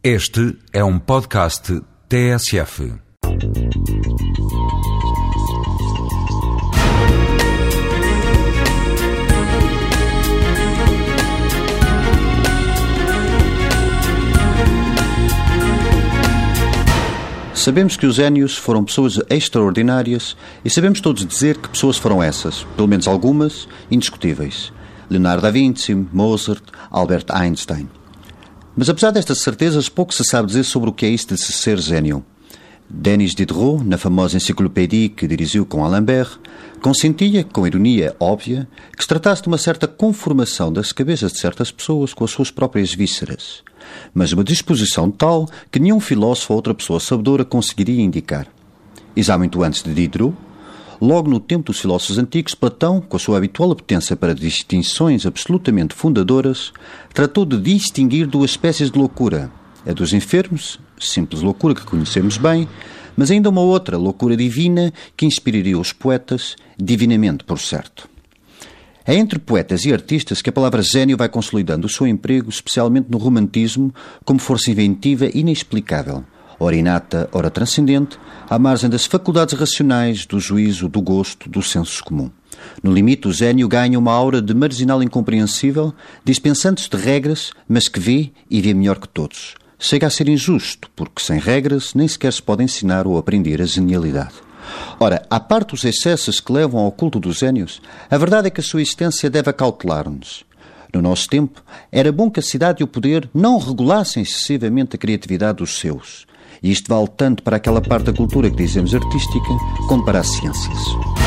Este é um podcast TSF. Sabemos que os Énios foram pessoas extraordinárias e sabemos todos dizer que pessoas foram essas, pelo menos algumas, indiscutíveis. Leonardo da Vinci, Mozart, Albert Einstein. Mas apesar destas certezas, pouco se sabe dizer sobre o que é isso de se ser gênio. Denis Diderot, na famosa enciclopédia que dirigiu com Alembert, consentia, com ironia óbvia, que se tratasse de uma certa conformação das cabeças de certas pessoas com as suas próprias vísceras, mas uma disposição tal que nenhum filósofo ou outra pessoa sabedora conseguiria indicar. E já muito antes de Diderot, Logo no tempo dos filósofos antigos, Platão, com a sua habitual apetência para distinções absolutamente fundadoras, tratou de distinguir duas espécies de loucura: a dos enfermos, simples loucura que conhecemos bem, mas ainda uma outra, loucura divina, que inspiraria os poetas, divinamente por certo. É entre poetas e artistas que a palavra gênio vai consolidando o seu emprego, especialmente no romantismo, como força inventiva inexplicável ora inata, ora transcendente, à margem das faculdades racionais, do juízo, do gosto, do senso comum. No limite, o gênio ganha uma aura de marginal incompreensível, dispensante de regras, mas que vê e vê melhor que todos. Chega a ser injusto, porque sem regras nem sequer se pode ensinar ou aprender a genialidade. Ora, à parte os excessos que levam ao culto dos gênios, a verdade é que a sua existência deve acautelar-nos. No nosso tempo, era bom que a cidade e o poder não regulassem excessivamente a criatividade dos seus. E isto vale tanto para aquela parte da cultura que dizemos artística, como para as ciências.